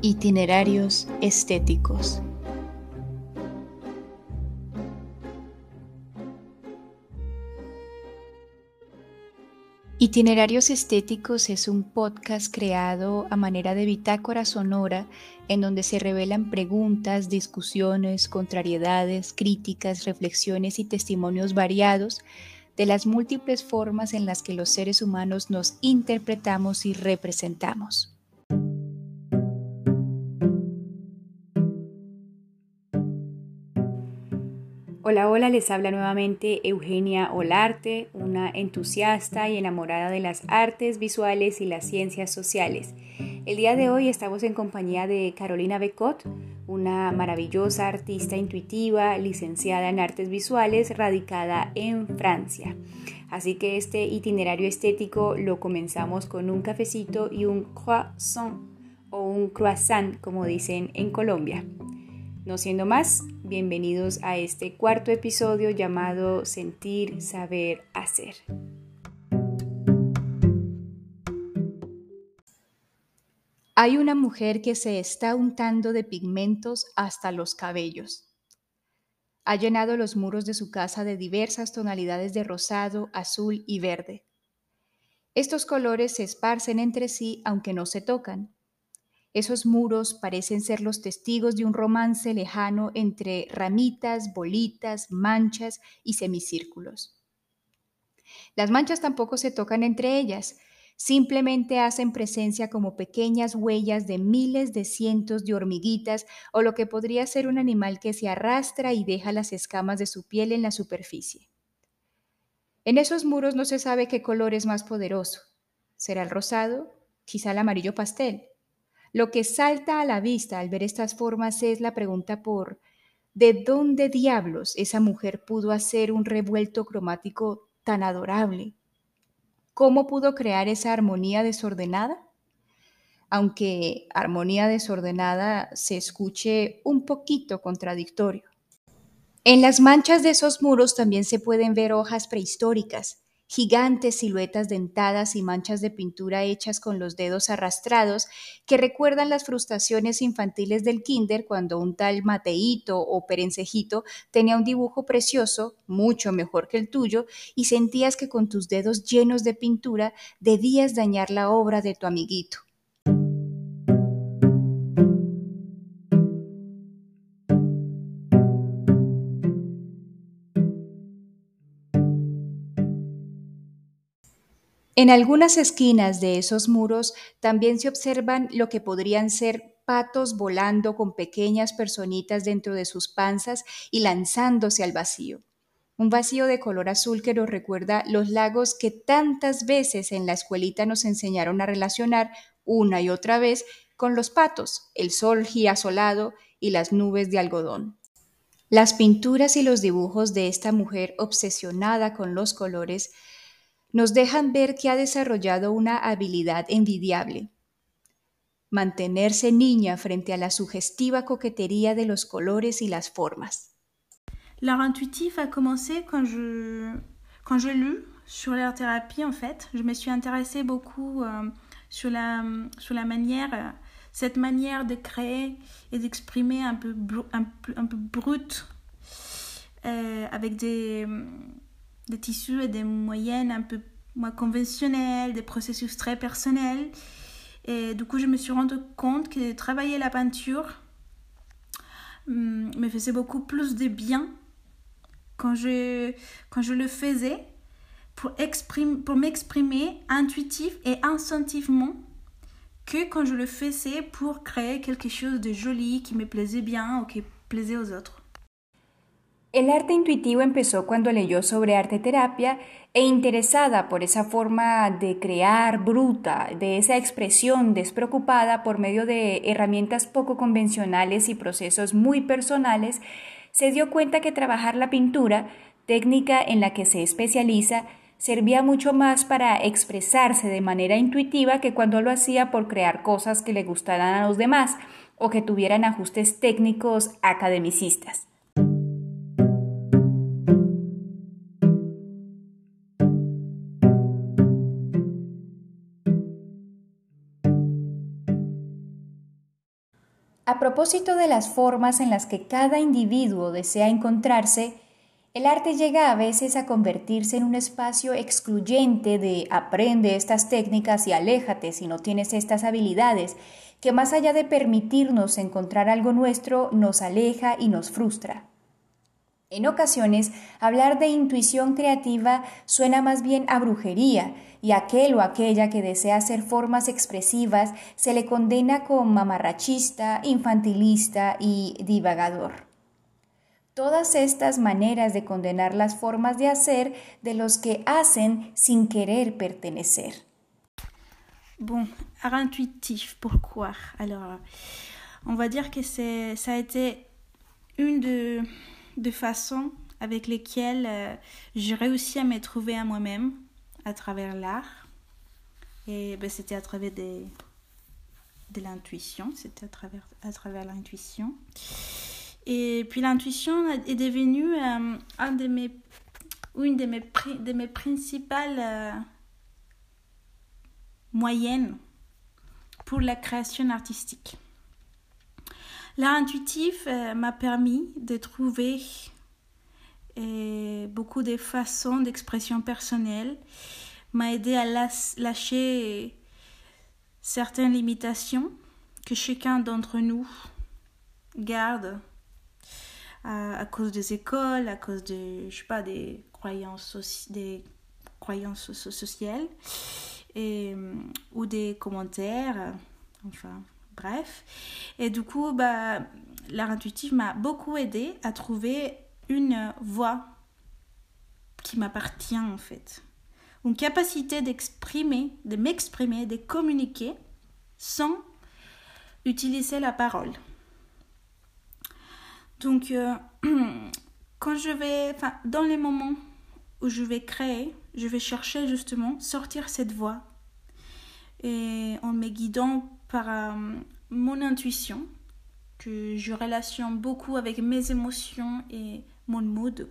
Itinerarios estéticos. Itinerarios Estéticos es un podcast creado a manera de bitácora sonora en donde se revelan preguntas, discusiones, contrariedades, críticas, reflexiones y testimonios variados de las múltiples formas en las que los seres humanos nos interpretamos y representamos. Hola, hola, les habla nuevamente Eugenia Olarte, una entusiasta y enamorada de las artes visuales y las ciencias sociales. El día de hoy estamos en compañía de Carolina Becot, una maravillosa artista intuitiva, licenciada en artes visuales, radicada en Francia. Así que este itinerario estético lo comenzamos con un cafecito y un croissant o un croissant, como dicen en Colombia. No siendo más, bienvenidos a este cuarto episodio llamado Sentir, Saber, Hacer. Hay una mujer que se está untando de pigmentos hasta los cabellos. Ha llenado los muros de su casa de diversas tonalidades de rosado, azul y verde. Estos colores se esparcen entre sí aunque no se tocan esos muros parecen ser los testigos de un romance lejano entre ramitas, bolitas, manchas y semicírculos. Las manchas tampoco se tocan entre ellas, simplemente hacen presencia como pequeñas huellas de miles de cientos de hormiguitas o lo que podría ser un animal que se arrastra y deja las escamas de su piel en la superficie. En esos muros no se sabe qué color es más poderoso. ¿Será el rosado? Quizá el amarillo pastel. Lo que salta a la vista al ver estas formas es la pregunta por ¿de dónde diablos esa mujer pudo hacer un revuelto cromático tan adorable? ¿Cómo pudo crear esa armonía desordenada? Aunque armonía desordenada se escuche un poquito contradictorio. En las manchas de esos muros también se pueden ver hojas prehistóricas, gigantes siluetas dentadas y manchas de pintura hechas con los dedos arrastrados que recuerdan las frustraciones infantiles del kinder cuando un tal Mateito o Perencejito tenía un dibujo precioso, mucho mejor que el tuyo, y sentías que con tus dedos llenos de pintura debías dañar la obra de tu amiguito. En algunas esquinas de esos muros también se observan lo que podrían ser patos volando con pequeñas personitas dentro de sus panzas y lanzándose al vacío. Un vacío de color azul que nos recuerda los lagos que tantas veces en la escuelita nos enseñaron a relacionar una y otra vez con los patos, el sol girasolado y las nubes de algodón. Las pinturas y los dibujos de esta mujer obsesionada con los colores nos dejan ver que ha desarrollado una habilidad envidiable. Mantenerse niña frente a la sugestiva coquetería de los colores y las formas. L'art intuitif a commencé quand je, quand je lu sur l'art thérapie, en fait. Je me suis intéressée beaucoup euh, sur, la, sur la manière, cette manière de créer et d'exprimer un peu, un, un peu brut, euh, avec des, des tissus et des moyennes un peu moins conventionnelles, des processus très personnels. Et du coup, je me suis rendu compte que travailler la peinture hum, me faisait beaucoup plus de bien quand je, quand je le faisais pour, pour m'exprimer intuitif et instinctivement que quand je le faisais pour créer quelque chose de joli qui me plaisait bien ou qui plaisait aux autres. El arte intuitivo empezó cuando leyó sobre arte terapia e interesada por esa forma de crear bruta, de esa expresión despreocupada por medio de herramientas poco convencionales y procesos muy personales, se dio cuenta que trabajar la pintura, técnica en la que se especializa, servía mucho más para expresarse de manera intuitiva que cuando lo hacía por crear cosas que le gustaran a los demás o que tuvieran ajustes técnicos academicistas. A propósito de las formas en las que cada individuo desea encontrarse, el arte llega a veces a convertirse en un espacio excluyente de aprende estas técnicas y aléjate si no tienes estas habilidades, que más allá de permitirnos encontrar algo nuestro, nos aleja y nos frustra. En ocasiones, hablar de intuición creativa suena más bien a brujería, y aquel o aquella que desea hacer formas expresivas se le condena como mamarrachista, infantilista y divagador. Todas estas maneras de condenar las formas de hacer de los que hacen sin querer pertenecer. Bon, art intuitif, pourquoi Alors, on va dire que ça a été une de, de façons avec lesquelles euh, j'ai réussi à me trouver à moi-même à travers l'art. Et ben, c'était à travers des, de l'intuition, c'était à travers, à travers l'intuition. Et puis l'intuition est devenue euh, un de mes, une de mes, de mes principales euh, moyennes pour la création artistique. L'art intuitif euh, m'a permis de trouver beaucoup de façons d'expression personnelle, m'a aidé à lâcher certaines limitations que chacun d'entre nous garde à, cause des écoles, à cause de, je sais pas, des croyances, des croyances sociales et, ou des commentaires, enfin, bref. Et du coup, bah, l'art intuitif m'a beaucoup aidé à trouver une voix qui m'appartient en fait. Une capacité d'exprimer, de m'exprimer, de communiquer sans utiliser la parole. Donc, euh, quand je vais, dans les moments où je vais créer, je vais chercher justement sortir cette voix et en me guidant par euh, mon intuition que je relationne beaucoup avec mes émotions et mon mood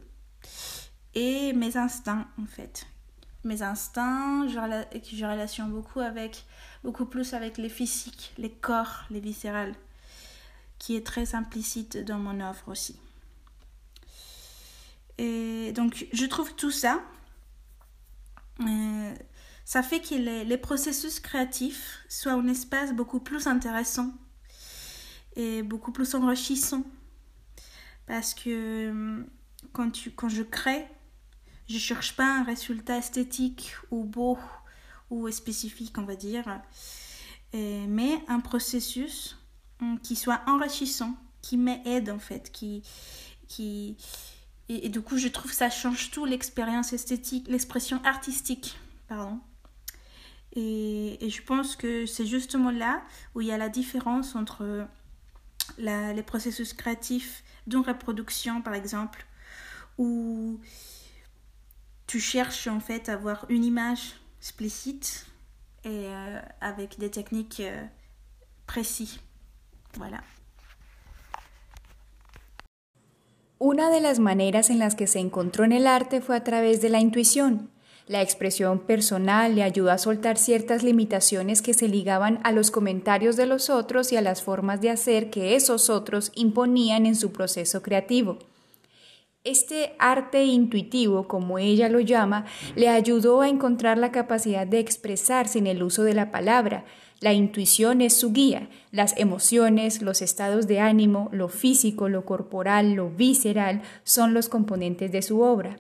et mes instincts en fait. Mes instincts, je, je relationne beaucoup avec beaucoup plus avec les physiques, les corps, les viscérales qui est très implicite dans mon œuvre aussi. Et donc, je trouve tout ça, euh, ça fait que les, processus créatifs soient un espace beaucoup plus intéressant et beaucoup plus enrichissant. Parce que euh, quand, tu, quand je crée, je cherche pas un résultat esthétique ou beau ou spécifique, on va dire, mais un processus Mm, qui soit enrichissant, qui m'aide en fait, qui, qui et, du coup je trouve ça change tout l'expérience esthétique, l'expression artistique, pardon. Et, et, je pense que c'est justement là où il y a la différence entre les processus créatifs d'une reproduction par exemple, où tu cherches en fait à avoir une image explicite et euh, avec des techniques euh, précises. Una de las maneras en las que se encontró en el arte fue a través de la intuición. La expresión personal le ayudó a soltar ciertas limitaciones que se ligaban a los comentarios de los otros y a las formas de hacer que esos otros imponían en su proceso creativo. Este arte intuitivo, como ella lo llama, le ayudó a encontrar la capacidad de expresar sin el uso de la palabra, la intuición es su guía, las emociones, los estados de ánimo, lo físico, lo corporal, lo visceral son los componentes de su obra.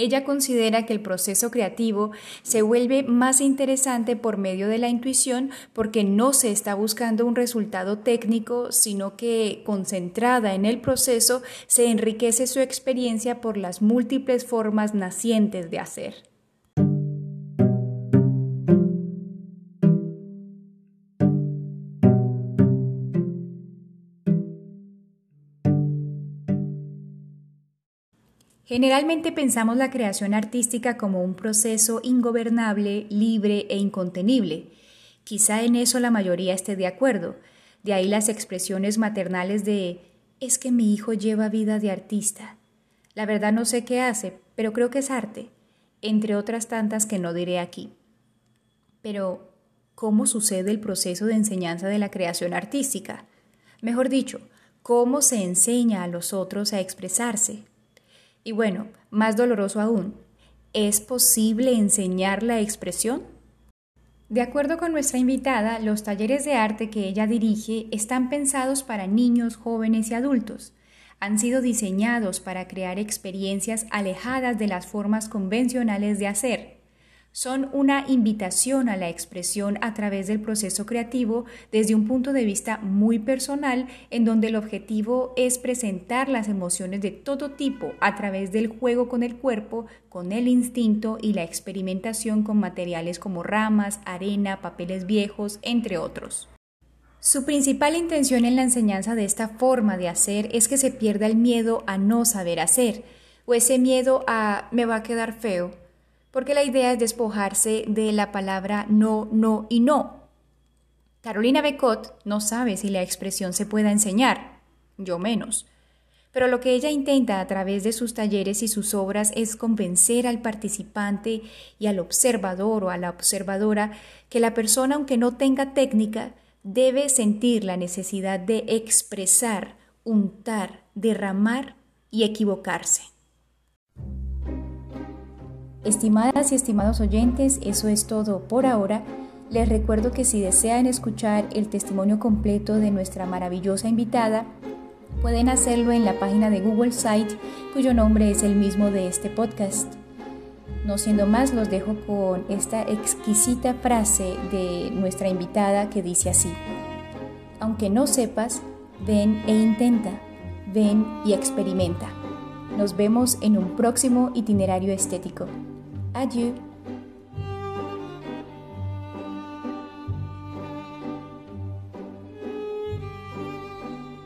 Ella considera que el proceso creativo se vuelve más interesante por medio de la intuición porque no se está buscando un resultado técnico, sino que, concentrada en el proceso, se enriquece su experiencia por las múltiples formas nacientes de hacer. Generalmente pensamos la creación artística como un proceso ingobernable, libre e incontenible. Quizá en eso la mayoría esté de acuerdo. De ahí las expresiones maternales de es que mi hijo lleva vida de artista. La verdad no sé qué hace, pero creo que es arte, entre otras tantas que no diré aquí. Pero, ¿cómo sucede el proceso de enseñanza de la creación artística? Mejor dicho, cómo se enseña a los otros a expresarse. Y bueno, más doloroso aún, ¿es posible enseñar la expresión? De acuerdo con nuestra invitada, los talleres de arte que ella dirige están pensados para niños, jóvenes y adultos. Han sido diseñados para crear experiencias alejadas de las formas convencionales de hacer son una invitación a la expresión a través del proceso creativo desde un punto de vista muy personal en donde el objetivo es presentar las emociones de todo tipo a través del juego con el cuerpo, con el instinto y la experimentación con materiales como ramas, arena, papeles viejos, entre otros. Su principal intención en la enseñanza de esta forma de hacer es que se pierda el miedo a no saber hacer, o ese miedo a me va a quedar feo, porque la idea es despojarse de la palabra no, no y no. Carolina Becot no sabe si la expresión se pueda enseñar, yo menos. Pero lo que ella intenta a través de sus talleres y sus obras es convencer al participante y al observador o a la observadora que la persona, aunque no tenga técnica, debe sentir la necesidad de expresar, untar, derramar y equivocarse. Estimadas y estimados oyentes, eso es todo por ahora. Les recuerdo que si desean escuchar el testimonio completo de nuestra maravillosa invitada, pueden hacerlo en la página de Google Site, cuyo nombre es el mismo de este podcast. No siendo más, los dejo con esta exquisita frase de nuestra invitada que dice así, aunque no sepas, ven e intenta, ven y experimenta. Nos vemos en un próximo itinerario estético. Adieu